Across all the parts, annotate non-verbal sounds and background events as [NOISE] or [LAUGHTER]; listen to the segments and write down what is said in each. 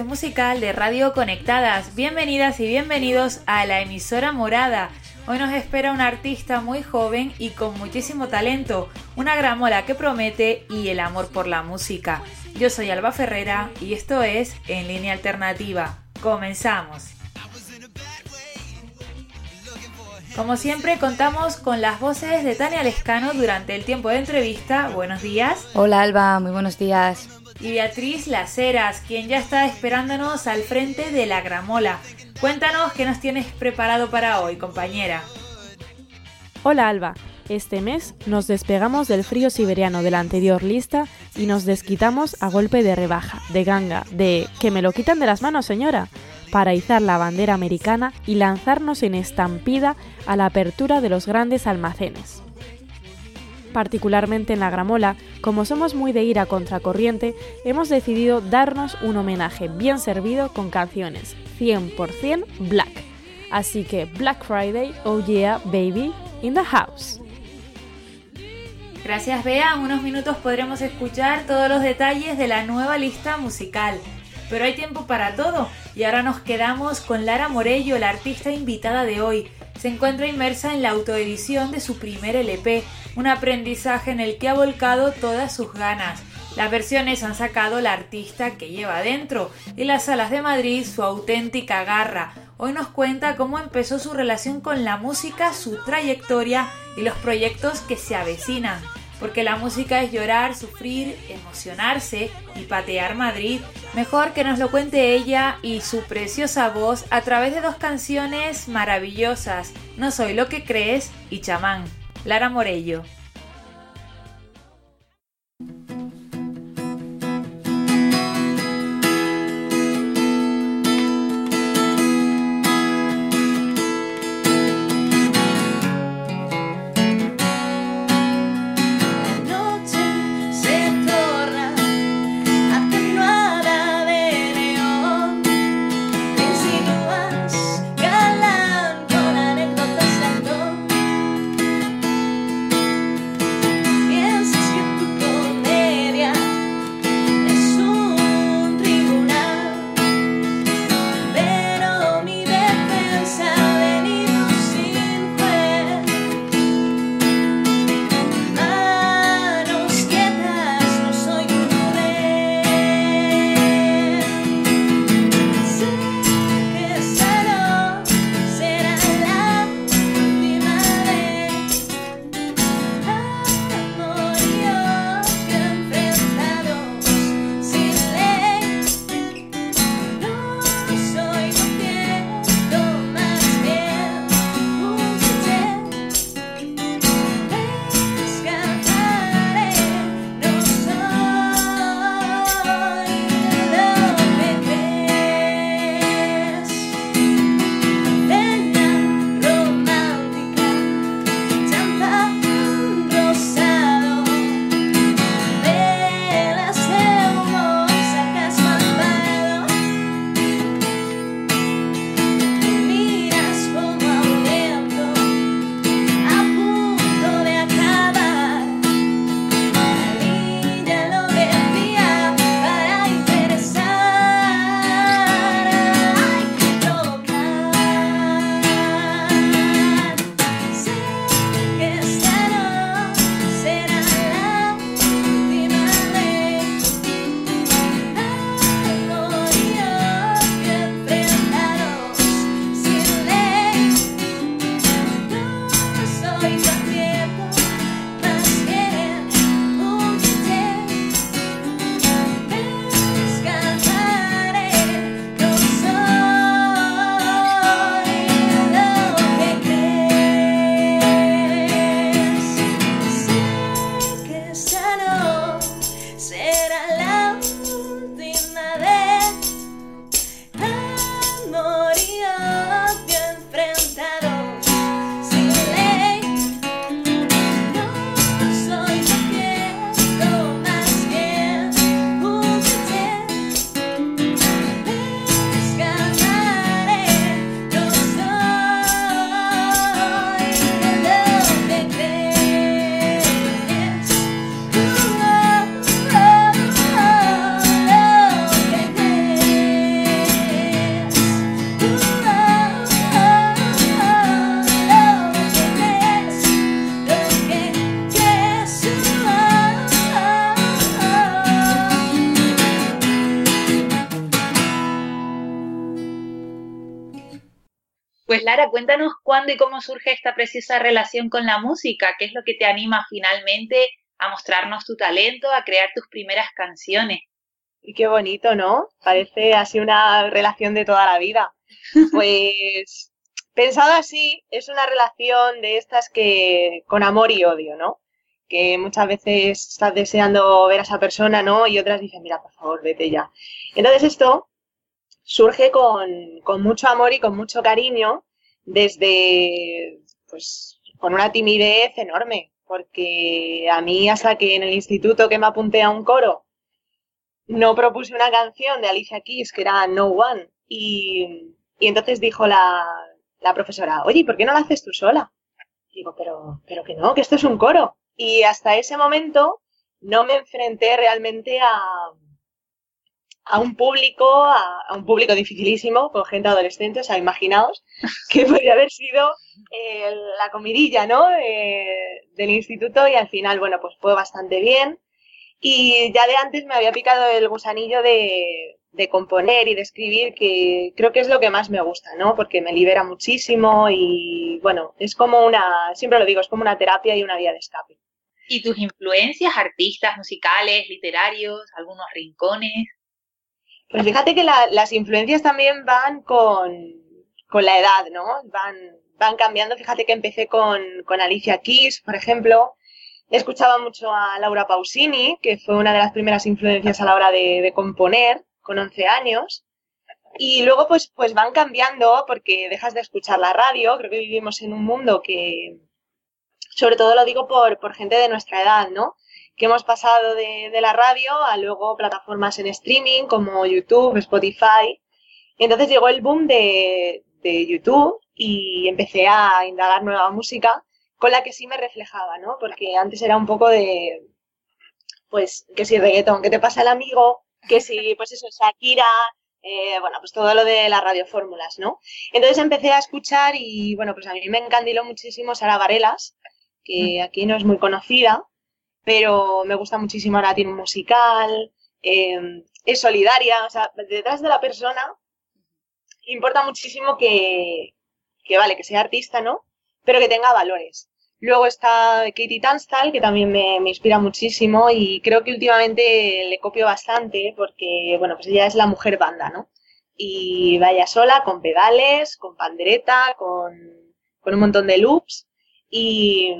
Musical de Radio Conectadas. Bienvenidas y bienvenidos a la emisora morada. Hoy nos espera una artista muy joven y con muchísimo talento, una gramola que promete y el amor por la música. Yo soy Alba Ferrera y esto es En Línea Alternativa. Comenzamos. Como siempre contamos con las voces de Tania Lescano durante el tiempo de entrevista. Buenos días. Hola Alba, muy buenos días y Beatriz Laceras, quien ya está esperándonos al frente de la gramola. Cuéntanos qué nos tienes preparado para hoy, compañera. Hola Alba, este mes nos despegamos del frío siberiano de la anterior lista y nos desquitamos a golpe de rebaja, de ganga, de que me lo quitan de las manos, señora, para izar la bandera americana y lanzarnos en estampida a la apertura de los grandes almacenes particularmente en la gramola, como somos muy de ir a contracorriente, hemos decidido darnos un homenaje bien servido con canciones 100% black. Así que Black Friday, oh yeah, baby, in the house. Gracias Bea, en unos minutos podremos escuchar todos los detalles de la nueva lista musical. Pero hay tiempo para todo y ahora nos quedamos con Lara Morello, la artista invitada de hoy. Se encuentra inmersa en la autoedición de su primer LP, un aprendizaje en el que ha volcado todas sus ganas. Las versiones han sacado la artista que lleva adentro y las salas de Madrid su auténtica garra. Hoy nos cuenta cómo empezó su relación con la música, su trayectoria y los proyectos que se avecinan. Porque la música es llorar, sufrir, emocionarse y patear Madrid. Mejor que nos lo cuente ella y su preciosa voz a través de dos canciones maravillosas, No soy lo que crees y Chamán. Lara Morello. Cuándo y cómo surge esta preciosa relación con la música, qué es lo que te anima finalmente a mostrarnos tu talento, a crear tus primeras canciones. Y qué bonito, ¿no? Parece así una relación de toda la vida. [LAUGHS] Pues pensado así, es una relación de estas que con amor y odio, ¿no? Que muchas veces estás deseando ver a esa persona, ¿no? Y otras dicen, mira, por favor, vete ya. Entonces esto surge con, con mucho amor y con mucho cariño desde, pues, con una timidez enorme, porque a mí hasta que en el instituto que me apunté a un coro no propuse una canción de Alicia Keys que era No One y, y entonces dijo la, la, profesora, oye, ¿por qué no la haces tú sola? digo, pero, pero que no, que esto es un coro. Y hasta ese momento no me enfrenté realmente a, a un público, a, un público dificilísimo, con gente adolescente, o sea, imaginaos [LAUGHS] que podría haber sido eh, la comidilla, ¿no? Eh, del instituto y al final, bueno, pues fue bastante bien. Y ya de antes me había picado el gusanillo de, de componer y de escribir, que creo que es lo que más me gusta, ¿no? Porque me libera muchísimo y, bueno, es como una, siempre lo digo, es como una terapia y una vía de escape. ¿Y tus influencias, artistas, musicales, literarios, algunos rincones? Pues fíjate que las influencias también van con, la edad, ¿no? Van, van cambiando. Fíjate que empecé con, Alicia Keys, por ejemplo. Escuchaba mucho a Laura Pausini, que fue una de las primeras influencias a la hora de, componer, con 11 años. Y luego pues, pues van cambiando porque dejas de escuchar la radio. Creo que vivimos en un mundo que, sobre todo lo digo por, por gente de nuestra edad, ¿no? Que hemos pasado de, la radio a luego plataformas en streaming como YouTube, Spotify. Entonces llegó el boom de, YouTube y empecé a indagar nueva música con la que sí me reflejaba, ¿no? Porque antes era un poco de, pues, que si reggaetón, que te pasa el amigo, que si, pues eso, Shakira, eh, bueno, pues todo lo de las radiofórmulas, ¿no? Entonces empecé a escuchar y, bueno, pues a mí me encandiló muchísimo Sara Varelas, que mm. aquí no es muy conocida, pero me gusta muchísimo ahora tiene un musical, eh, es solidaria, o sea, detrás de la persona importa muchísimo que, que, vale, que sea artista, ¿no? Pero que tenga valores. Luego está Katie Tunstall, que también me, me, inspira muchísimo y creo que últimamente le copio bastante porque, bueno, pues ella es la mujer banda, ¿no? Y vaya sola, con pedales, con pandereta, con, con un montón de loops y,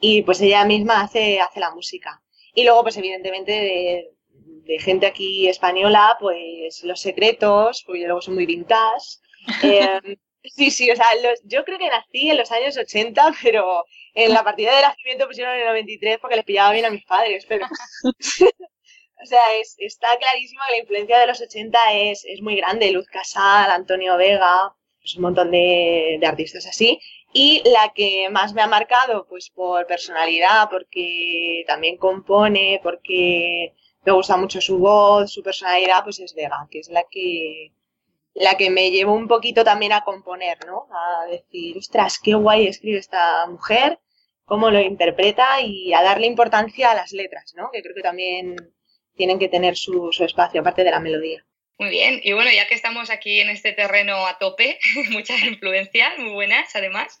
y pues ella misma hace, hace la música. Y luego, pues evidentemente, de, gente aquí española, pues Los Secretos, porque luego son muy vintage. [LAUGHS] Em, sí, sí, o sea, yo creo que nací en los años 80, pero en la partida de nacimiento pusieron en el 93 porque les pillaba bien a mis padres, pero... [LAUGHS] o sea, está clarísimo que la influencia de los 80 es, es muy grande. Luz Casal, Antonio Vega, pues un montón de, de artistas así. Y la que más me ha marcado, pues por personalidad, porque también compone, porque me gusta mucho su voz, su personalidad, pues es Vega, que es la que, la que me llevó un poquito también a componer, ¿no? A decir, ostras, qué guay escribe esta mujer, cómo lo interpreta y a darle importancia a las letras, ¿no? Que creo que también tienen que tener su, su espacio, aparte de la melodía. Muy bien, y bueno, ya que estamos aquí en este terreno a tope, [LAUGHS] muchas influencias, muy buenas además,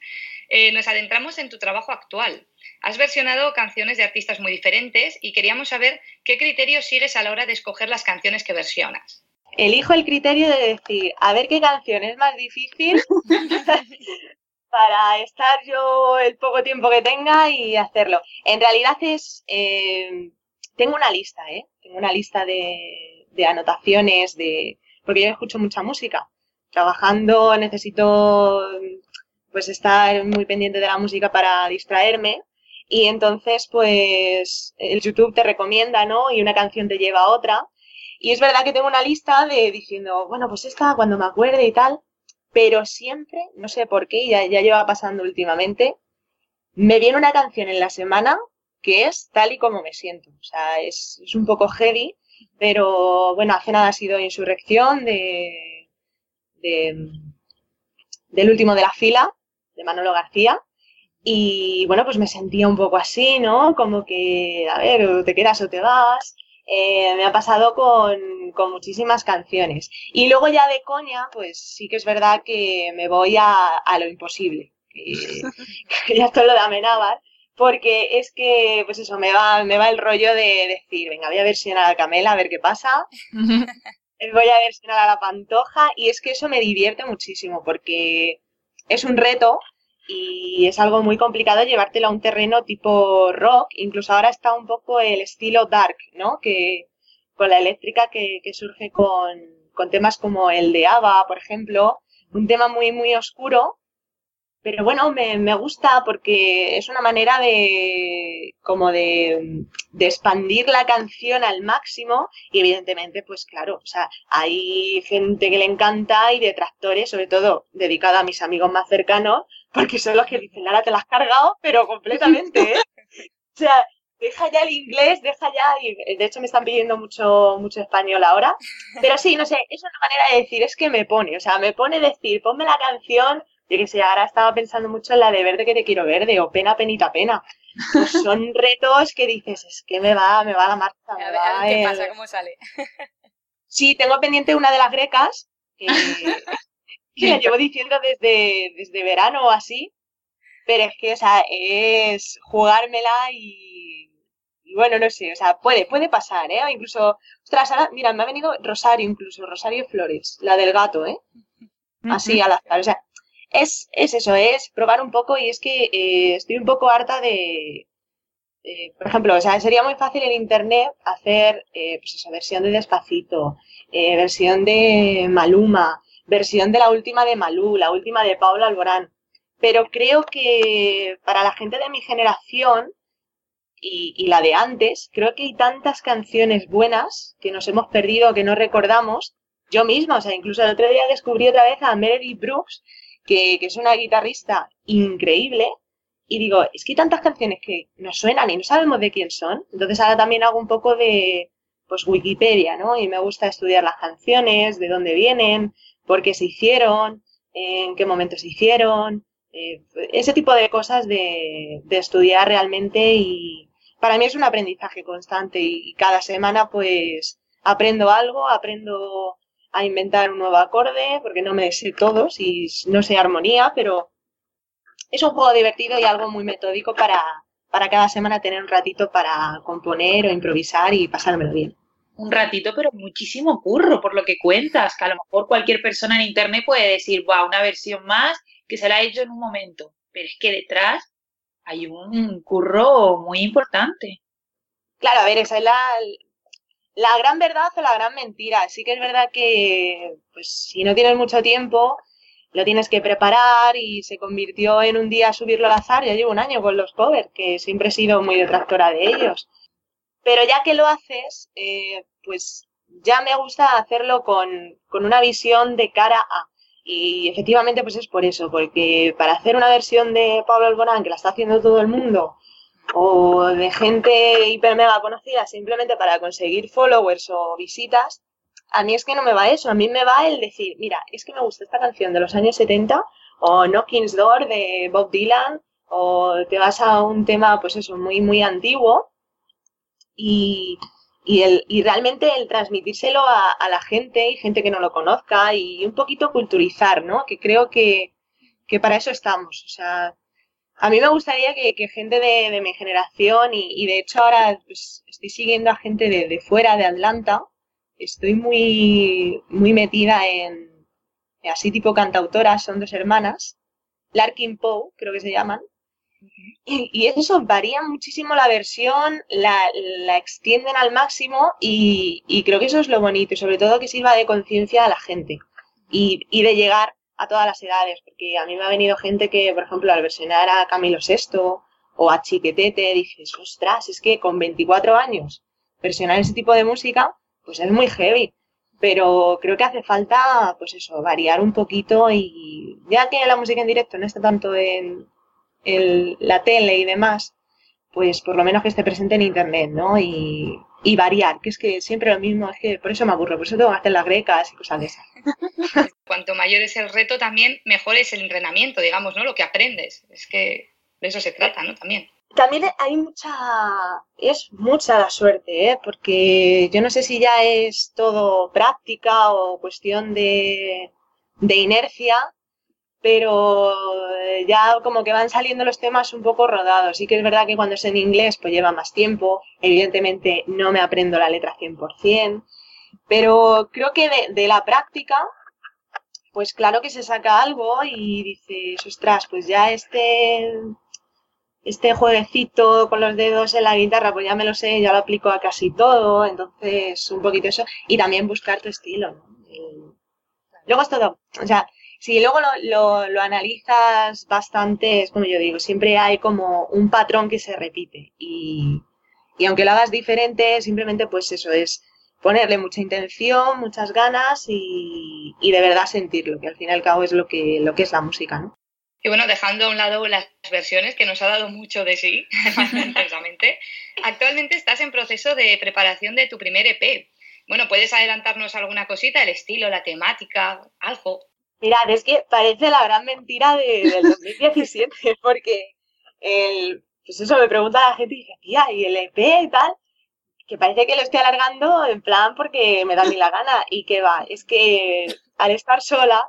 eh, nos adentramos en tu trabajo actual. Has versionado canciones de artistas muy diferentes y queríamos saber qué criterios sigues a la hora de escoger las canciones que versionas. Elijo el criterio de decir, a ver qué canción es más difícil [LAUGHS] para estar yo el poco tiempo que tenga y hacerlo. En realidad es, eh, tengo una lista, ¿eh? Tengo una lista de de anotaciones, de porque yo escucho mucha música. Trabajando necesito pues estar muy pendiente de la música para distraerme y entonces pues el YouTube te recomienda, ¿no? Y una canción te lleva a otra. Y es verdad que tengo una lista de diciendo, bueno, pues esta cuando me acuerde y tal, pero siempre, no sé por qué, ya, ya lleva pasando últimamente, me viene una canción en la semana que es tal y como me siento. O sea, es, es un poco heavy, pero bueno, hace nada ha sido Insurrección de, del último de la fila, de Manolo García. Y bueno, pues me sentía un poco así, ¿no? Como que, a ver, te quedas o te vas. eh, me ha pasado con, muchísimas canciones. Y luego ya de coña, pues sí que es verdad que me voy a, lo imposible. [LAUGHS] Que, ya esto lo de Amenábar, porque es que, pues eso, me va, me va el rollo de decir, venga, voy a versionar a Camela, a ver qué pasa. [LAUGHS] voy a versionar a la Pantoja, y es que eso me divierte muchísimo, porque es un reto y es algo muy complicado llevártelo a un terreno tipo rock, incluso ahora está un poco el estilo dark, ¿no? Que con la eléctrica que, que surge con, con temas como el de Ava, por ejemplo, un tema muy, muy oscuro, pero bueno, me, me, gusta porque es una manera de como de, de, expandir la canción al máximo y evidentemente, pues claro, o sea, hay gente que le encanta y detractores, sobre todo dedicada a mis amigos más cercanos, porque son los que dicen, Lara, te la has cargado, pero completamente, ¿eh? [LAUGHS] o sea, deja ya el inglés, deja ya, y de hecho me están pidiendo mucho, mucho español ahora, pero sí, no sé, es una manera de decir, es que me pone, o sea, me pone decir, ponme la canción yo que sé, ahora estaba pensando mucho en la de verde que te quiero verde o pena, penita, pena. Pues [LAUGHS] son retos que dices, es que me va, me va la marcha. a ver, qué pasa, cómo sale. [LAUGHS] Sí, tengo pendiente una de las grecas, [LAUGHS] que, la llevo diciendo desde, desde verano o así, pero es que, o sea, es jugármela y, y bueno, no sé, o sea, puede, puede pasar, ¿eh? incluso, ostras, ahora, mira, me ha venido Rosario incluso, Rosario Flores, la del gato, ¿eh? Así al azar, o sea, es, es eso, es probar un poco y es que eh, estoy un poco harta de, por ejemplo, o sea, sería muy fácil en Internet hacer, eh, pues esa versión de Despacito, eh, versión de Maluma, versión de la última de Malú, la última de Paula Alborán. Pero creo que para la gente de mi generación y, y, la de antes, creo que hay tantas canciones buenas que nos hemos perdido, que no recordamos. Yo misma, o sea, incluso el otro día descubrí otra vez a Meredith Brooks que, es una guitarrista increíble. Y digo, es que hay tantas canciones que nos suenan y no sabemos de quién son. Entonces ahora también hago un poco de, pues, Wikipedia, ¿no? Y me gusta estudiar las canciones, de dónde vienen, por qué se hicieron, en qué momento se hicieron. Eh, ese tipo de cosas de, de estudiar realmente y para mí es un aprendizaje constante y cada semana pues aprendo algo, aprendo a inventar un nuevo acorde, porque no me sé todos y no sé armonía, pero es un juego divertido y algo muy metódico para, para cada semana tener un ratito para componer o improvisar y pasármelo bien. Un ratito, pero muchísimo curro, por lo que cuentas, que a lo mejor cualquier persona en internet puede decir, wow, una versión más que se la ha hecho en un momento, pero es que detrás hay un curro muy importante. Claro, a ver, esa es la, la gran verdad o la gran mentira. Sí que es verdad que, pues, si no tienes mucho tiempo, lo tienes que preparar y se convirtió en un día subirlo al azar. Ya llevo un año con los covers, que siempre he sido muy detractora de ellos. Pero ya que lo haces, eh, pues ya me gusta hacerlo con, con una visión de cara a. Y efectivamente, pues es por eso, porque para hacer una versión de Pablo Alborán, que la está haciendo todo el mundo, o de gente hiper mega conocida simplemente para conseguir followers o visitas, a mí es que no me va eso, a mí me va el decir, mira, es que me gusta esta canción de los años 70 o Knocking's Door de Bob Dylan o te vas a un tema pues eso, muy muy antiguo y, y, el, y realmente el transmitírselo a, a, la gente y gente que no lo conozca y un poquito culturizar, ¿no? Que creo que, que para eso estamos, o sea, a mí me gustaría que, gente de, mi generación, y, de hecho ahora pues, estoy siguiendo a gente de, fuera de Atlanta, estoy muy, muy metida en, así tipo cantautoras, son dos hermanas, Larkin Poe, creo que se llaman, y, eso varía muchísimo la versión, la, extienden al máximo y, creo que eso es lo bonito y sobre todo que sirva de conciencia a la gente y de llegar a todas las edades, porque a mí me ha venido gente que, por ejemplo, al versionar a Camilo VI o a Chiquetete, dices, ostras, es que con 24 años versionar ese tipo de música, pues es muy heavy. Pero creo que hace falta, pues eso, variar un poquito y ya que la música en directo no está tanto en, la tele y demás, pues por lo menos que esté presente en internet, ¿no? Y, y variar, que es que siempre lo mismo, es que por eso me aburro, por eso tengo que hacer las grecas y cosas de esas. [LAUGHS] Cuanto mayor es el reto, también mejor es el entrenamiento, digamos, ¿no? Lo que aprendes. Es que de eso se trata, ¿no? También. también hay mucha, es mucha la suerte, ¿eh? porque yo no sé si ya es todo práctica o cuestión de, de inercia, pero eh, ya como que van saliendo los temas un poco rodados. Sí que es verdad que cuando es en inglés pues lleva más tiempo, evidentemente no me aprendo la letra 100%, pero creo que de, de la práctica pues claro que se saca algo y dices, ostras, pues ya este este jueguecito con los dedos en la guitarra, pues ya me lo sé, ya lo aplico a casi todo, entonces un poquito eso, y también buscar tu estilo, ¿no? luego es todo, o sea, si luego lo, lo, analizas bastante, es como yo digo, siempre hay como un patrón que se repite, y, y aunque lo hagas diferente, simplemente pues eso es ponerle mucha intención, muchas ganas y, y de verdad sentirlo, que al fin y al cabo es lo que, lo que es la música, ¿no? Y bueno, dejando a un lado las versiones, que nos ha dado mucho de sí, [LAUGHS] intensamente, actualmente estás en proceso de preparación de tu primer EP. Bueno, ¿puedes adelantarnos alguna cosita, el estilo, la temática, algo? Mirad, es que parece la gran mentira de, del 2017, [LAUGHS] porque el, pues eso me pregunta la gente y dice, tía, ¿y el EP y tal? Que parece que lo estoy alargando en plan porque me da ni la gana. Y que va, es que al estar sola,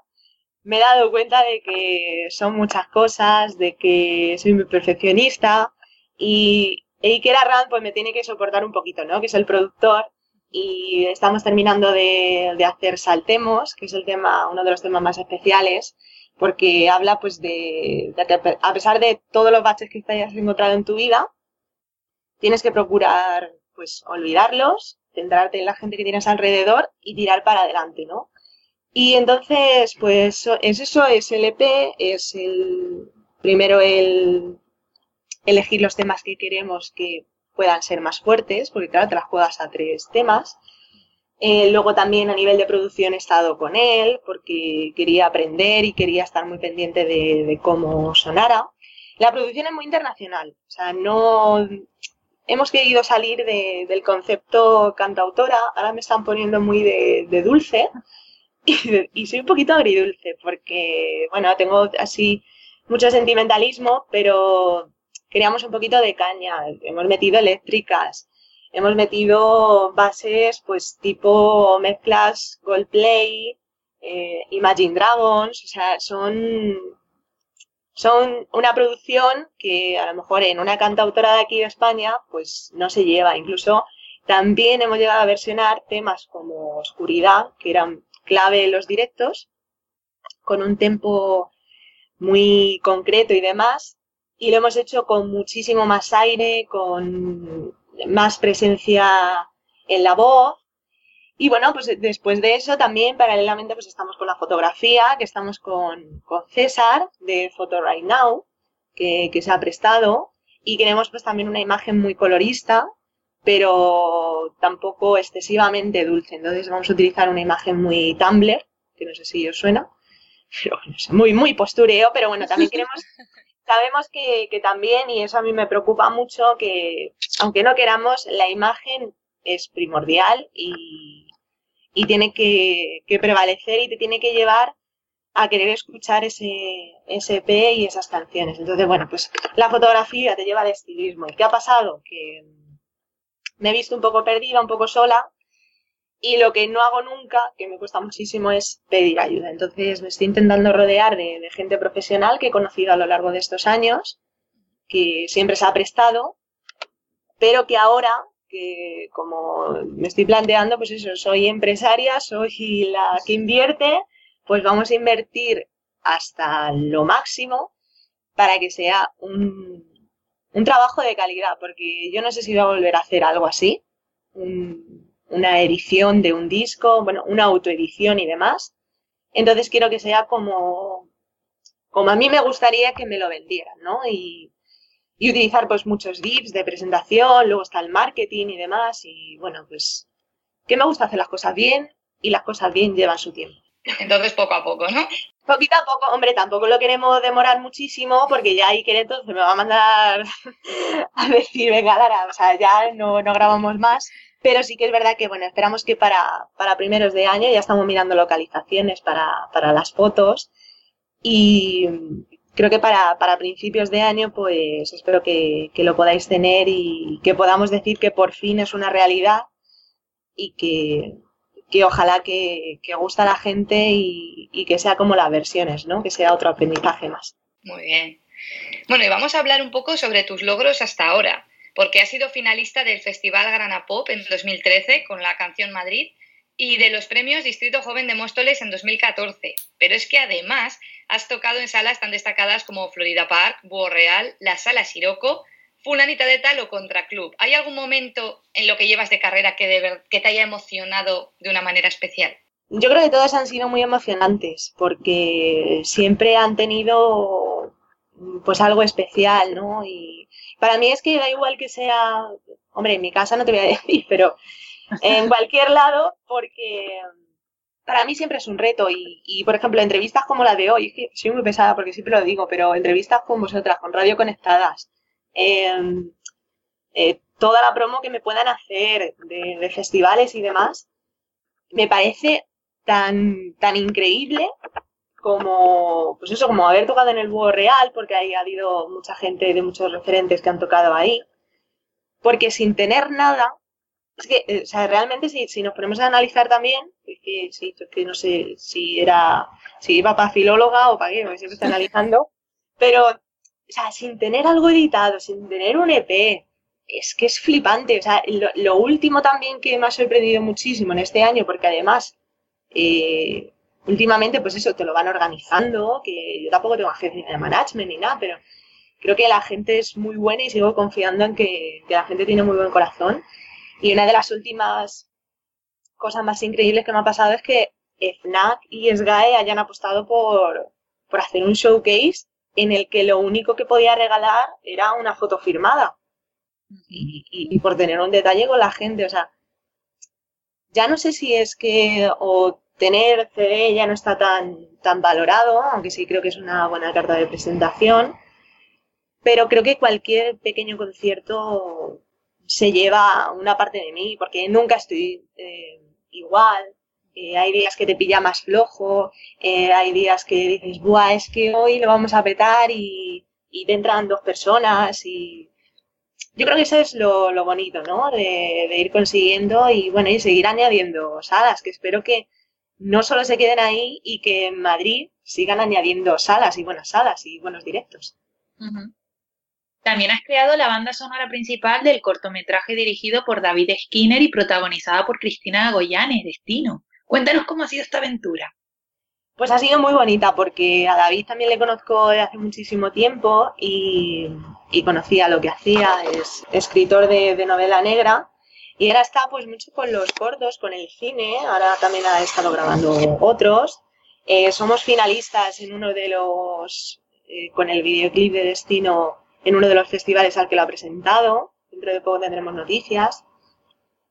me he dado cuenta de que son muchas cosas, de que soy muy perfeccionista y Iker Arran pues me tiene que soportar un poquito, ¿no? Que es el productor y estamos terminando de, hacer Saltemos, que es el tema, uno de los temas más especiales, porque habla pues de, de, que a pesar de todos los baches que hayas encontrado en tu vida, tienes que procurar pues olvidarlos, centrarte en la gente que tienes alrededor y tirar para adelante, ¿no? Y entonces, pues es eso, es el EP, es el primero el elegir los temas que queremos que puedan ser más fuertes, porque claro, te las juegas a tres temas. Eh, luego también a nivel de producción he estado con él, porque quería aprender y quería estar muy pendiente de, cómo sonara. La producción es muy internacional, o sea, no hemos querido salir del concepto cantautora, ahora me están poniendo muy de dulce, [LAUGHS] y, soy un poquito agridulce porque, bueno, tengo así mucho sentimentalismo, pero queríamos un poquito de caña. Hemos metido eléctricas, hemos metido bases pues tipo mezclas Goldplay, eh, Imagine Dragons, o sea, son, son una producción que a lo mejor en una cantautora de aquí de España pues no se lleva. Incluso también hemos llegado a versionar temas como Oscuridad, que eran clave los directos, con un tempo muy concreto y demás. Y lo hemos hecho con muchísimo más aire, con más presencia en la voz. Y bueno, pues después de eso también paralelamente pues estamos con la fotografía, que estamos con, con César de Photo Right Now, que, que se ha prestado. Y queremos pues también una imagen muy colorista, pero tampoco excesivamente dulce. Entonces vamos a utilizar una imagen muy Tumblr, que no sé si os suena, pero no sé, muy, muy postureo, pero bueno, también queremos, [LAUGHS] sabemos que, que, también, y eso a mí me preocupa mucho, que aunque no queramos, la imagen es primordial y, y tiene que, prevalecer y te tiene que llevar a querer escuchar ese, ese EP y esas canciones. Entonces, bueno, pues la fotografía te lleva al estilismo. ¿Y qué ha pasado? Que me he visto un poco perdida, un poco sola y lo que no hago nunca, que me cuesta muchísimo, es pedir ayuda. Entonces me estoy intentando rodear de, gente profesional que he conocido a lo largo de estos años, que siempre se ha prestado, pero que ahora, como me estoy planteando, pues eso, soy empresaria, soy la que invierte, pues vamos a invertir hasta lo máximo para que sea un, un trabajo de calidad, porque yo no sé si voy a volver a hacer algo así, una edición de un disco, bueno, una autoedición y demás. Entonces quiero que sea como, como a mí me gustaría que me lo vendieran, ¿no? Y utilizar pues muchos dips de presentación, luego está el marketing y demás, y bueno, pues que me gusta hacer las cosas bien y las cosas bien llevan su tiempo. Entonces poco a poco, ¿no? Poquito a poco, hombre, tampoco lo queremos demorar muchísimo porque ya Iker entonces me va a mandar [LAUGHS] a decir, venga, Lara, o sea, ya no, no grabamos más. Pero sí que es verdad que, bueno, esperamos que para, para primeros de año ya estamos mirando localizaciones para, para las fotos. Y, creo que para, para principios de año, pues espero que, que, lo podáis tener y que podamos decir que por fin es una realidad y que, que ojalá que, que gusta a la gente y, y, que sea como las versiones, ¿no? Que sea otro aprendizaje más. Muy bien. Bueno, y vamos a hablar un poco sobre tus logros hasta ahora, porque has sido finalista del Festival Grana Pop en 2013 con la canción Madrid y de los premios Distrito Joven de Móstoles en 2014. Pero es que además has tocado en salas tan destacadas como Florida Park, Búho Real, la Sala Siroco, Fulanita de Tal o Contra Club. ¿Hay algún momento en lo que llevas de carrera que te haya emocionado de una manera especial? Yo creo que todas han sido muy emocionantes porque siempre han tenido pues algo especial, ¿no? Y para mí es que da igual que sea, hombre, en mi casa no te voy a [LAUGHS] decir, pero en [LAUGHS] cualquier lado, porque para mí siempre es un reto. Y, y, por ejemplo, entrevistas como la de hoy, es que soy muy pesada porque siempre lo digo, pero entrevistas con vosotras, con Radio Conectadas, eh, eh, toda la promo que me puedan hacer de, de, festivales y demás, me parece tan, tan increíble como, pues eso, como haber tocado en el Búho Real, porque ahí ha habido mucha gente de muchos referentes que han tocado ahí, porque sin tener nada, es que, eh, o sea, realmente si, si nos ponemos a analizar también, es que sí, es que no sé si era, si iba para filóloga o para qué, porque siempre está analizando, [LAUGHS] pero, o sea, sin tener algo editado, sin tener un EP, es que es flipante, o sea, lo, lo último también que me ha sorprendido muchísimo en este año, porque además, eh, últimamente, pues eso, te lo van organizando, que yo tampoco tengo agencia de management ni nada, pero creo que la gente es muy buena y sigo confiando en que, que la gente tiene muy buen corazón. Y una de las últimas cosas más increíbles que me ha pasado es que FNAC y SGAE hayan apostado por, por hacer un showcase en el que lo único que podía regalar era una foto firmada. Y, y, por tener un detalle con la gente, o sea, ya no sé si es que o tener CD ya no está tan, tan valorado, aunque sí creo que es una buena carta de presentación, pero creo que cualquier pequeño concierto se lleva una parte de mí, porque nunca estoy eh, igual. Eh, hay días que te pilla más flojo, eh, hay días que dices, Buah, es que hoy lo vamos a petar y, y te entran dos personas y yo creo que eso es lo, lo bonito, ¿no? De, de, ir consiguiendo y bueno, y seguir añadiendo salas, que espero que no solo se queden ahí y que en Madrid sigan añadiendo salas y buenas salas y buenos directos. También has creado la banda sonora principal del cortometraje dirigido por David Skinner y protagonizada por Cristina Goyanes, Destino. Cuéntanos cómo ha sido esta aventura. Pues ha sido muy bonita porque a David también le conozco desde hace muchísimo tiempo y, conocía lo que hacía. Es escritor de, de, novela negra y ahora está pues mucho con los cortos, con el cine. Ahora también ha estado grabando otros. Eh, somos finalistas en uno de los, eh, con el videoclip de Destino en uno de los festivales al que lo ha presentado. Dentro de poco tendremos noticias.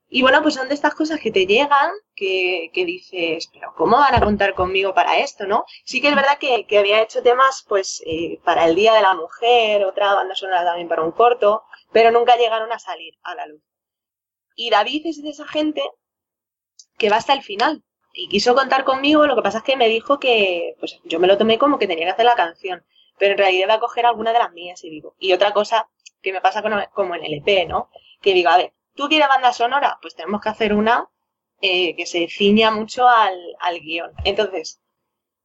Y bueno, pues son de estas cosas que te llegan, que, dices, pero ¿cómo van a contar conmigo para esto, no? Sí que es verdad que, que había hecho temas, pues, eh, para el Día de la Mujer, otra banda sonora también para un corto, pero nunca llegaron a salir a la luz. Y David es de esa gente que va hasta el final. Y quiso contar conmigo, lo que pasa es que me dijo que, pues, yo me lo tomé como que tenía que hacer la canción pero en realidad va a coger alguna de las mías y digo. Y otra cosa que me pasa con, como en el EP, ¿no? Que digo, a ver, ¿tú quieres banda sonora? Pues tenemos que hacer una eh, que se ciña mucho al, al guion. Entonces,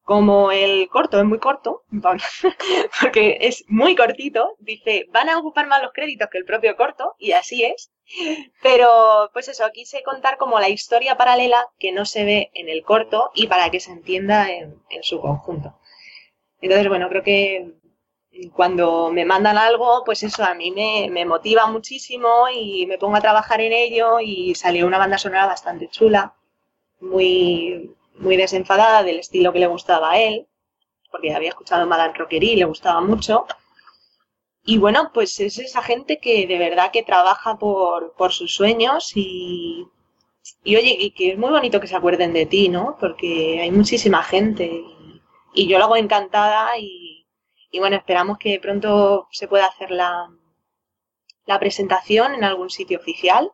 como el corto es muy corto, [LAUGHS] porque es muy cortito, dice, van a ocupar más los créditos que el propio corto, y así es. Pero, pues eso, quise contar como la historia paralela que no se ve en el corto y para que se entienda en, en su conjunto. Entonces, bueno, creo que cuando me mandan algo, pues eso a mí me, motiva muchísimo y me pongo a trabajar en ello y salió una banda sonora bastante chula, muy, muy desenfadada del estilo que le gustaba a él, porque había escuchado Madame Rockery y le gustaba mucho. Y bueno, pues es esa gente que de verdad que trabaja por, por sus sueños y, y oye, y que es muy bonito que se acuerden de ti, ¿no? Porque hay muchísima gente y yo lo hago encantada y, y, bueno, esperamos que pronto se pueda hacer la, la presentación en algún sitio oficial.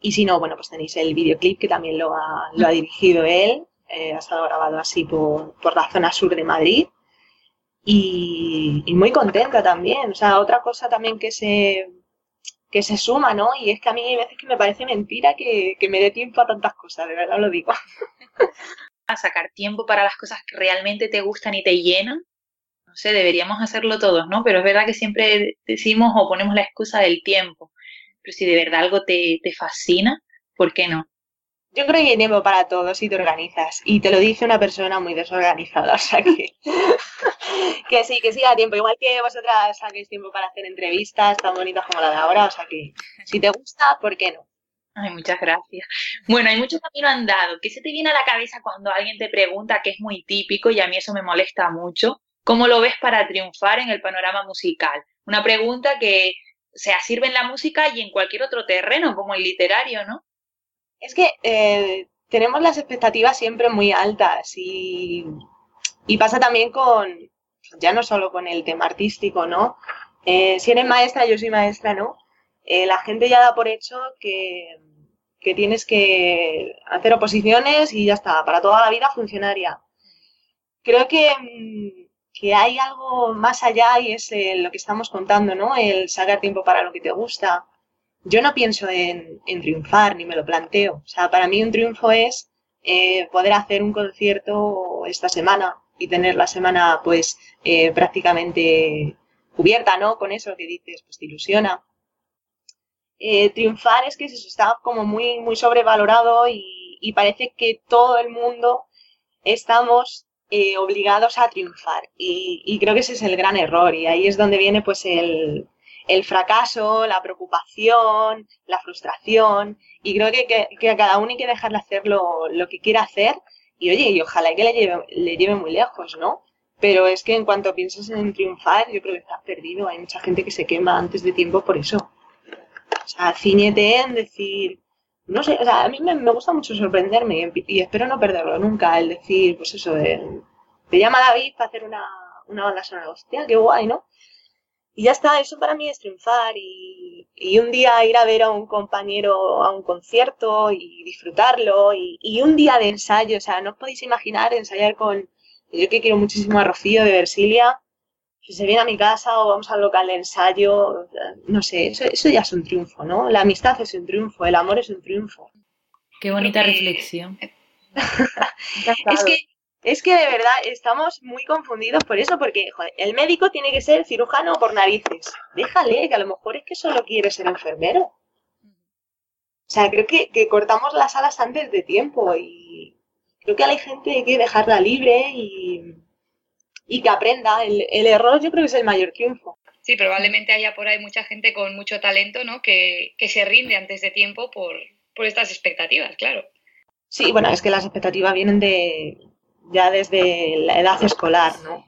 Y si no, bueno, pues tenéis el videoclip que también lo ha, lo ha dirigido él. Eh, ha estado grabado así por, por la zona sur de Madrid. y, muy contenta también. O sea, otra cosa también que se, que se suma, ¿no? Y es que a mí hay veces que me parece mentira que, que me dé tiempo a tantas cosas, de verdad lo digo. [LAUGHS] A sacar tiempo para las cosas que realmente te gustan y te llenan. No sé, deberíamos hacerlo todos, ¿no? Pero es verdad que siempre decimos o ponemos la excusa del tiempo. Pero si de verdad algo te, te fascina, ¿por qué no? Yo creo que hay tiempo para todo si te organizas. Y te lo dice una persona muy desorganizada. [LAUGHS] O sea que, [LAUGHS] que sí, que sí da tiempo. Igual que vosotras saquéis tiempo para hacer entrevistas tan bonitas como la de ahora. O sea que si te gusta, ¿por qué no? Ay, muchas gracias. Bueno, hay mucho camino andado. ¿Qué se te viene a la cabeza cuando alguien te pregunta, que es muy típico y a mí eso me molesta mucho? ¿Cómo lo ves para triunfar en el panorama musical? Una pregunta que o sea, sirve en la música y en cualquier otro terreno, como el literario, ¿no? Es que eh, tenemos las expectativas siempre muy altas y, pasa también con, ya no solo con el tema artístico, ¿no? Eh, si eres maestra, yo soy maestra, ¿no? Eh, la gente ya da por hecho que, que, tienes que hacer oposiciones y ya está, para toda la vida funcionaria. Creo que, que hay algo más allá y es lo que estamos contando, ¿no? El sacar tiempo para lo que te gusta, yo no pienso en, triunfar ni me lo planteo. O sea, para mí un triunfo es eh, poder hacer un concierto esta semana y tener la semana pues eh, prácticamente cubierta, ¿no? Con eso que dices, pues te ilusiona. Eh, triunfar es que eso está como muy, muy sobrevalorado y, parece que todo el mundo estamos obligados a triunfar. Y, creo que ese es el gran error y ahí es donde viene pues el, el fracaso, la preocupación, la frustración. Y creo que, que, a cada uno hay que dejarle hacer lo, que quiera hacer. Y oye, y ojalá que le lleve, le lleve muy lejos, ¿no? Pero es que en cuanto piensas en triunfar, yo creo que estás perdido. Hay mucha gente que se quema antes de tiempo por eso. O sea, ciñete en decir, no sé, o sea, a mí me, gusta mucho sorprenderme y, espero no perderlo nunca. El decir, pues eso, de, te llama David para hacer una, una banda sonora. Hostia, qué guay, ¿no? Y ya está, eso para mí es triunfar y, un día ir a ver a un compañero a un concierto y disfrutarlo y, un día de ensayo, o sea, no os podéis imaginar ensayar con, yo que quiero muchísimo a Rocío de Versilia, si se viene a mi casa o vamos al local de ensayo, no sé, eso, eso ya es un triunfo, ¿no? La amistad es un triunfo, el amor es un triunfo. Qué bonita reflexión. [LAUGHS] es que es que de verdad estamos muy confundidos por eso, porque el médico tiene que ser cirujano por narices. Déjale, que a lo mejor es que solo quiere ser enfermero. O sea, creo que, cortamos las alas antes de tiempo y creo que hay gente hay que dejarla libre y, que aprenda. El, error yo creo que es el mayor triunfo. Sí, probablemente haya por ahí mucha gente con mucho talento, ¿no? Que, se rinde antes de tiempo por, por estas expectativas, claro. Sí, bueno, es que las expectativas vienen de, ya desde la edad escolar, ¿no?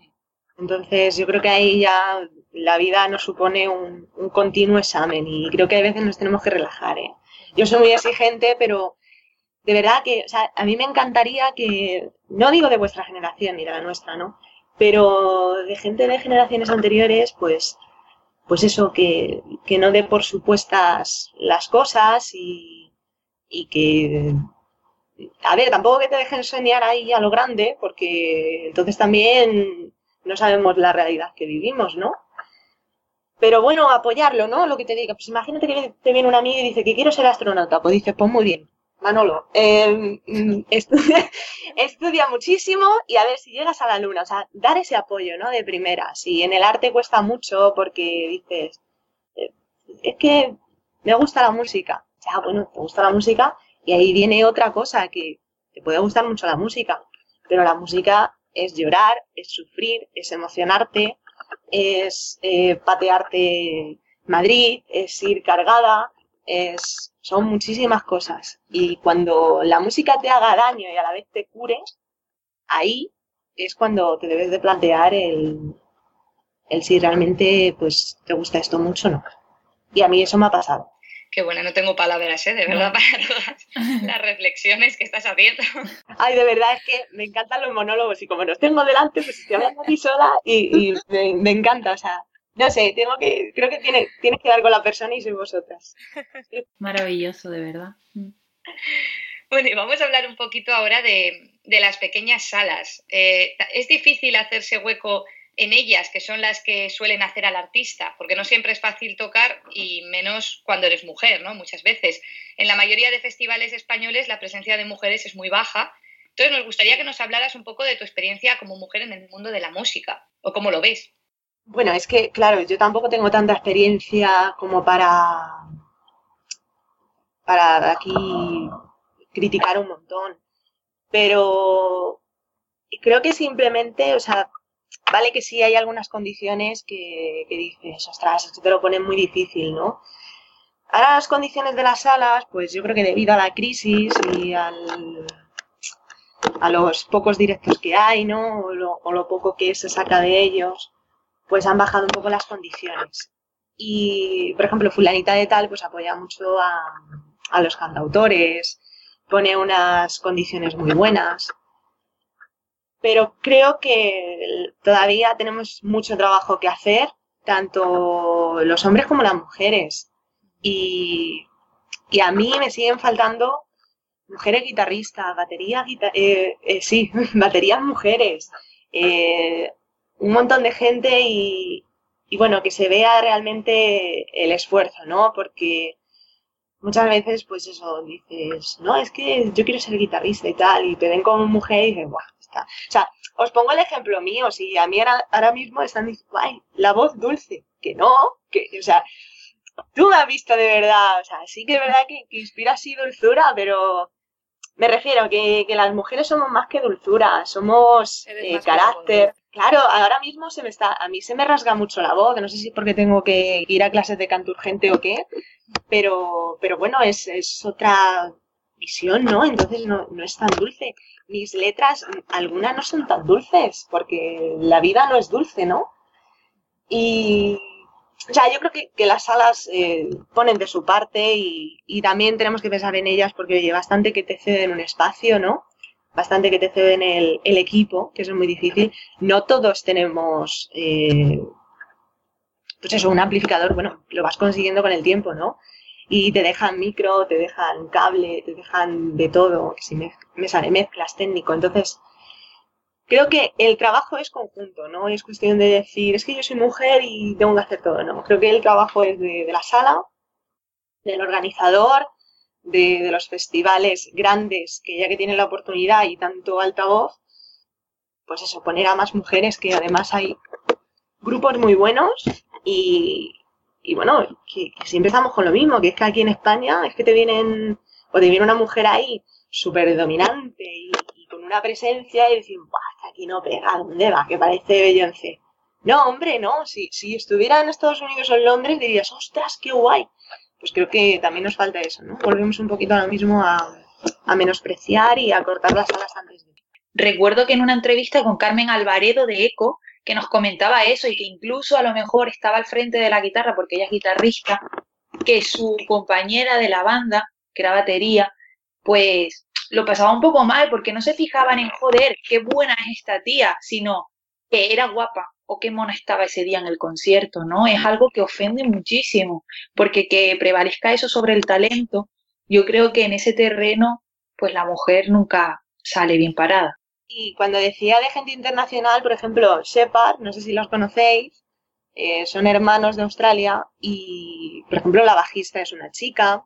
Entonces yo creo que ahí ya la vida nos supone un, continuo examen y creo que a veces nos tenemos que relajar. ¿eh? Yo soy muy exigente, pero de verdad que, o sea, a mí me encantaría que, no digo de vuestra generación ni de la nuestra, ¿no? Pero de gente de generaciones anteriores, pues, pues eso, que, que no dé por supuestas las cosas y, y que a ver, tampoco que te dejen soñar ahí a lo grande, porque entonces también no sabemos la realidad que vivimos, ¿no? Pero bueno, apoyarlo, ¿no? Lo que te diga. Pues imagínate que te viene un amigo y dice que quiero ser astronauta. Pues dices, pues muy bien, Manolo, em, [LAUGHS] [LAUGHS] estudia, muchísimo y a ver si llegas a la luna. O sea, dar ese apoyo, ¿no? De primera. Si en el arte cuesta mucho porque dices, eh, es que me gusta la música. Ya, bueno, te gusta la música, y ahí viene otra cosa, que te puede gustar mucho la música, pero la música es llorar, es sufrir, es emocionarte, es eh, patearte Madrid, es ir cargada, es, son muchísimas cosas. Y cuando la música te haga daño y a la vez te cure, ahí es cuando te debes de plantear el, el si realmente pues te gusta esto mucho o no. Y a mí eso me ha pasado. Qué buena, no tengo palabras, ¿eh? De verdad, para todas las reflexiones que estás haciendo. Ay, de verdad, es que me encantan los monólogos y como los tengo delante, pues estoy hablando aquí sola y, me, encanta, o sea, no sé, tengo que, creo que tiene, tienes que dar con la persona y sois vosotras. [LAUGHS] Maravilloso, de verdad. Mm. Bueno, y vamos a hablar un poquito ahora de, las pequeñas salas. Eh, ¿Es difícil hacerse hueco en ellas, que son las que suelen hacer al artista, porque no siempre es fácil tocar y menos cuando eres mujer, ¿no? Muchas veces. En la mayoría de festivales españoles la presencia de mujeres es muy baja. Entonces nos gustaría que nos hablaras un poco de tu experiencia como mujer en el mundo de la música, o cómo lo ves. Bueno, es que, claro, yo tampoco tengo tanta experiencia como para, para aquí criticar un montón. Pero creo que simplemente, o sea, Vale que sí hay algunas condiciones que, dices, ostras, esto te lo pone muy difícil, ¿no? Ahora las condiciones de las salas, pues yo creo que debido a la crisis y al, a los pocos directos que hay, ¿no? O lo, poco que se saca de ellos, pues han bajado un poco las condiciones. Y, por ejemplo, fulanita de tal, pues apoya mucho a, a los cantautores, pone unas condiciones muy buenas pero creo que todavía tenemos mucho trabajo que hacer, tanto los hombres como las mujeres. Y, a mí me siguen faltando mujeres guitarristas, baterías, eh, eh, sí, [LAUGHS] baterías mujeres, eh, un montón de gente y, y, bueno, que se vea realmente el esfuerzo, ¿no? Porque muchas veces, pues eso, dices, no, es que yo quiero ser guitarrista y tal, y te ven como mujer y dices, guau, o sea, os pongo el ejemplo mío, si a mí ahora, mismo están diciendo, ay, la voz dulce, que no, que, o sea, tú me has visto de verdad, o sea, sí que es verdad que, inspira así dulzura, pero me refiero que, que las mujeres somos más que dulzura, somos eh, carácter. Claro, ahora mismo se me está, a mí se me rasga mucho la voz, no sé si porque tengo que ir a clases de canto urgente o qué, pero, pero bueno, es, es otra visión, ¿no? Entonces no, no es tan dulce mis letras, algunas no son tan dulces, porque la vida no es dulce, ¿no? Y, o sea, yo creo que, las salas eh, ponen de su parte y, también tenemos que pensar en ellas porque oye, bastante que te ceden un espacio, ¿no? Bastante que te ceden el, el equipo, que eso es muy difícil. No todos tenemos, eh, pues eso, un amplificador, bueno, lo vas consiguiendo con el tiempo, ¿no? y te dejan micro, te dejan cable, te dejan de todo, si me, me sale mezclas técnico. Entonces, creo que el trabajo es conjunto, no es cuestión de decir, es que yo soy mujer y tengo que hacer todo, no. Creo que el trabajo es de, la sala, del organizador, de, de, los festivales grandes, que ya que tienen la oportunidad y tanto altavoz, pues eso, poner a más mujeres, que además hay grupos muy buenos y, y bueno, que, si empezamos con lo mismo, que es que aquí en España es que te vienen, o te viene una mujer ahí súper dominante y, con una presencia y decir, Buah, aquí no pega, ¿dónde va? Que parece Beyoncé. No, hombre, no, si, si estuviera en Estados Unidos o en Londres dirías, ostras, qué guay. Pues creo que también nos falta eso, ¿no? Volvemos un poquito a lo mismo a, a menospreciar y a cortar las alas antes de. Recuerdo que en una entrevista con Carmen Alvaredo de ECO, que nos comentaba eso y que incluso a lo mejor estaba al frente de la guitarra porque ella es guitarrista, que su compañera de la banda, que era batería, pues lo pasaba un poco mal porque no se fijaban en joder, qué buena es esta tía, sino que era guapa o qué mona estaba ese día en el concierto, ¿no? Es algo que ofende muchísimo, porque que prevalezca eso sobre el talento, yo creo que en ese terreno, pues la mujer nunca sale bien parada. Y cuando decía de gente internacional, por ejemplo, Shepard, no sé si los conocéis, eh, son hermanos de Australia y, por ejemplo, la bajista es una chica.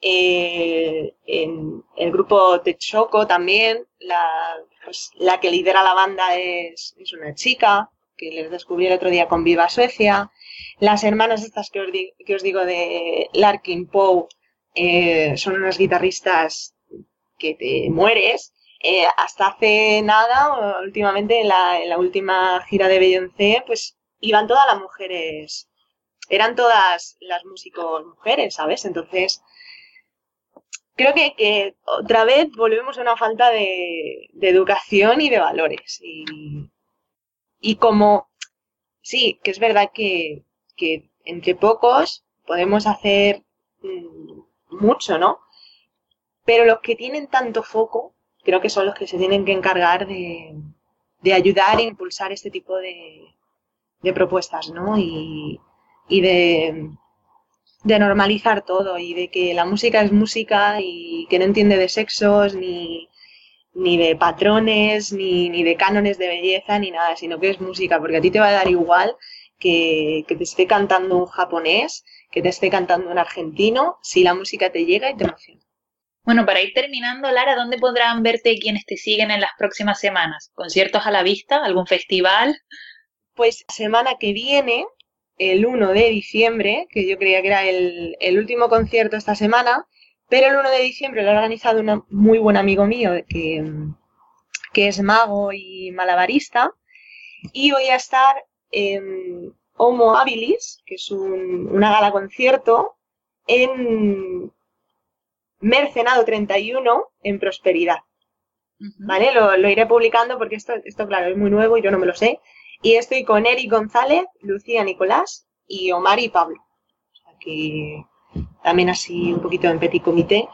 Eh, en el grupo Choco también, la, pues, la que lidera la banda es, es, una chica, que les descubrí el otro día con Viva Suecia. Las hermanas estas que os, digo de Larkin Poe eh, son unas guitarristas que te mueres eh, hasta hace nada, últimamente en la, última gira de Beyoncé, pues iban todas las mujeres, eran todas las músicos mujeres, ¿sabes? Entonces, creo que, otra vez volvemos a una falta de, educación y de valores. Como, sí, que es verdad que, que entre pocos podemos hacer mm, mucho, ¿no? Pero los que tienen tanto foco creo que son los que se tienen que encargar de, ayudar e impulsar este tipo de, propuestas, ¿no? Y, de, normalizar todo y de que la música es música y que no entiende de sexos ni, ni de patrones, ni, ni de cánones de belleza, ni nada, sino que es música, porque a ti te va a dar igual que, que te esté cantando un japonés, que te esté cantando un argentino, si la música te llega y te emociona. Bueno, para ir terminando, Lara, ¿dónde podrán verte quienes te siguen en las próximas semanas? ¿Conciertos a la vista? ¿Algún festival? Pues semana que viene, el 1 de diciembre, que yo creía que era el, el último concierto esta semana, pero el 1 de diciembre lo ha organizado un muy buen amigo mío que, que es mago y malabarista. Y voy a estar en Homo Habilis, que es un, una gala concierto, en Mercenado 31 en Prosperidad. ¿Vale? Lo, lo, iré publicando porque esto, esto, claro, es muy nuevo y yo no me lo sé. Y estoy con Eric González, Lucía Nicolás y Omar y Pablo. O sea que también así un poquito en petit comité.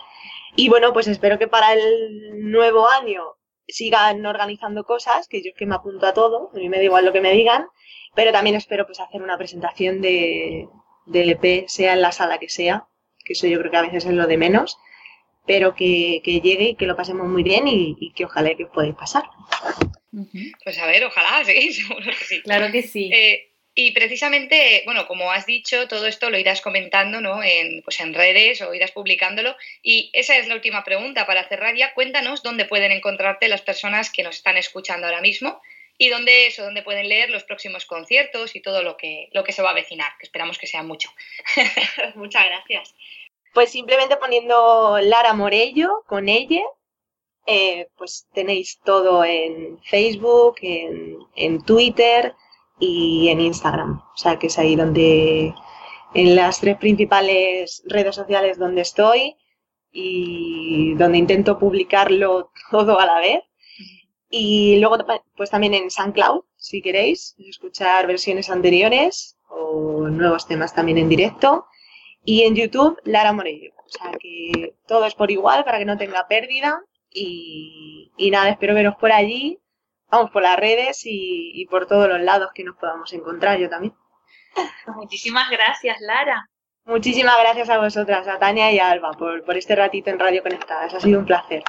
Y bueno, pues espero que para el nuevo año sigan organizando cosas, que yo es que me apunto a todo, a mí me da igual lo que me digan, pero también espero pues hacer una presentación de, del EP, sea en la sala que sea, que eso yo creo que a veces es lo de menos, pero que, que llegue y que lo pasemos muy bien y, y que ojalá que os podáis pasar. Pues a ver, ojalá, sí, [LAUGHS] seguro que sí. Claro que sí. Eh, y precisamente, bueno, como has dicho, todo esto lo irás comentando ¿no? en, pues en redes o irás publicándolo. Y esa es la última pregunta para cerrar ya. Cuéntanos dónde pueden encontrarte las personas que nos están escuchando ahora mismo y dónde eso, dónde pueden leer los próximos conciertos y todo lo que, lo que se va a avecinar, que esperamos que sea mucho. [LAUGHS] Muchas gracias. Pues simplemente poniendo Lara Morello con ella, eh, pues tenéis todo en Facebook, en, en, Twitter y en Instagram. O sea que es ahí donde, en las tres principales redes sociales donde estoy y donde intento publicarlo [LAUGHS] todo a la vez. Y luego, pues también en SoundCloud, si queréis escuchar versiones anteriores o nuevos temas también en directo. Y en YouTube, Lara Morello. O sea que todo es por igual para que no tenga pérdida. Y, y nada, espero veros por allí. Vamos, por las redes y, y, por todos los lados que nos podamos encontrar, yo también. Muchísimas gracias, Lara. Muchísimas gracias a vosotras, a Tania y a Alba, por, por este ratito en Radio Conectadas. Ha sido un placer.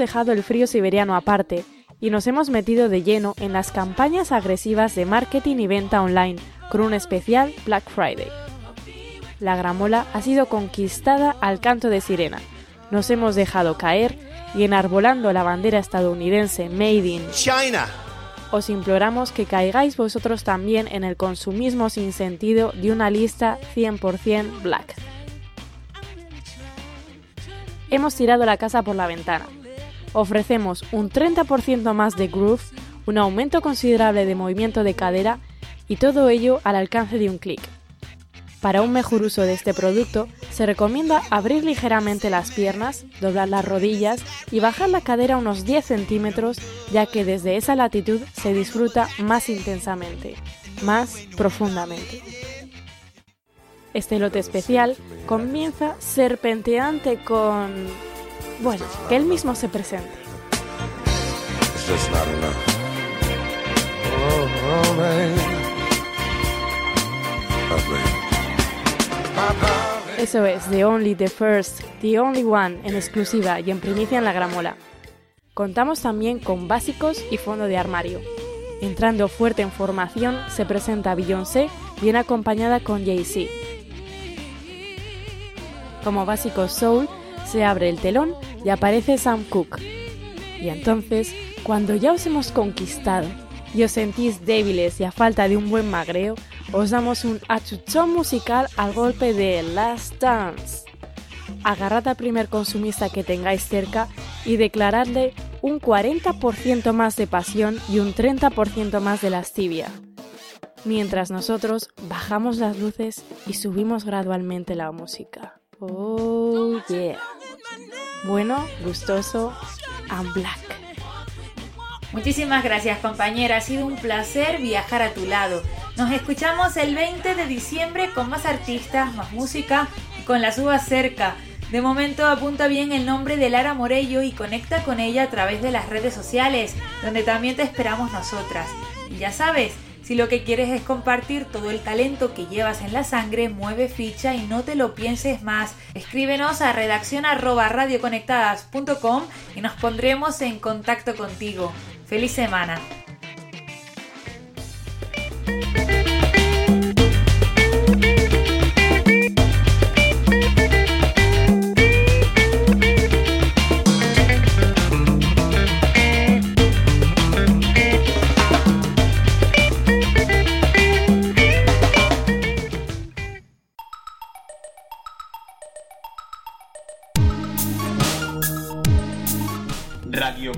Dejado el frío siberiano aparte y nos hemos metido de lleno en las campañas agresivas de marketing y venta online con un especial Black Friday. La gramola ha sido conquistada al canto de sirena. Nos hemos dejado caer y enarbolando la bandera estadounidense Made in China, os imploramos que caigáis vosotros también en el consumismo sin sentido de una lista 100% black. Hemos tirado la casa por la ventana. Ofrecemos un 30% más de groove, un aumento considerable de movimiento de cadera y todo ello al alcance de un clic. Para un mejor uso de este producto, se recomienda abrir ligeramente las piernas, doblar las rodillas y bajar la cadera unos 10 centímetros, ya que desde esa latitud se disfruta más intensamente, más profundamente. Este lote especial comienza serpenteante con... Bueno, que él mismo se presente. Eso es, The Only, The First, The Only One, en exclusiva y en primicia en la gramola. Contamos también con básicos y fondo de armario. Entrando fuerte en formación, se presenta Beyoncé, bien acompañada con Jay-Z. Como básico soul, se abre el telón y aparece Sam Cooke. Y entonces, cuando ya os hemos conquistado y os sentís débiles y a falta de un buen magreo, os damos un achuchón musical al golpe de Last Dance. Agarrad al primer consumista que tengáis cerca y declaradle un 40% más de pasión y un 30% más de lascivia. Mientras nosotros bajamos las luces y subimos gradualmente la música. Oh yeah. Bueno, gustoso and black. Muchísimas gracias compañera, ha sido un placer viajar a tu lado. Nos escuchamos el 20 de diciembre con más artistas, más música y con las uvas cerca. De momento apunta bien el nombre de Lara Morello y conecta con ella a través de las redes sociales, donde también te esperamos nosotras. Y ya sabes, si lo que quieres es compartir todo el talento que llevas en la sangre, mueve ficha y no te lo pienses más. Escríbenos a redacción radioconectadas.com y nos pondremos en contacto contigo. ¡Feliz semana!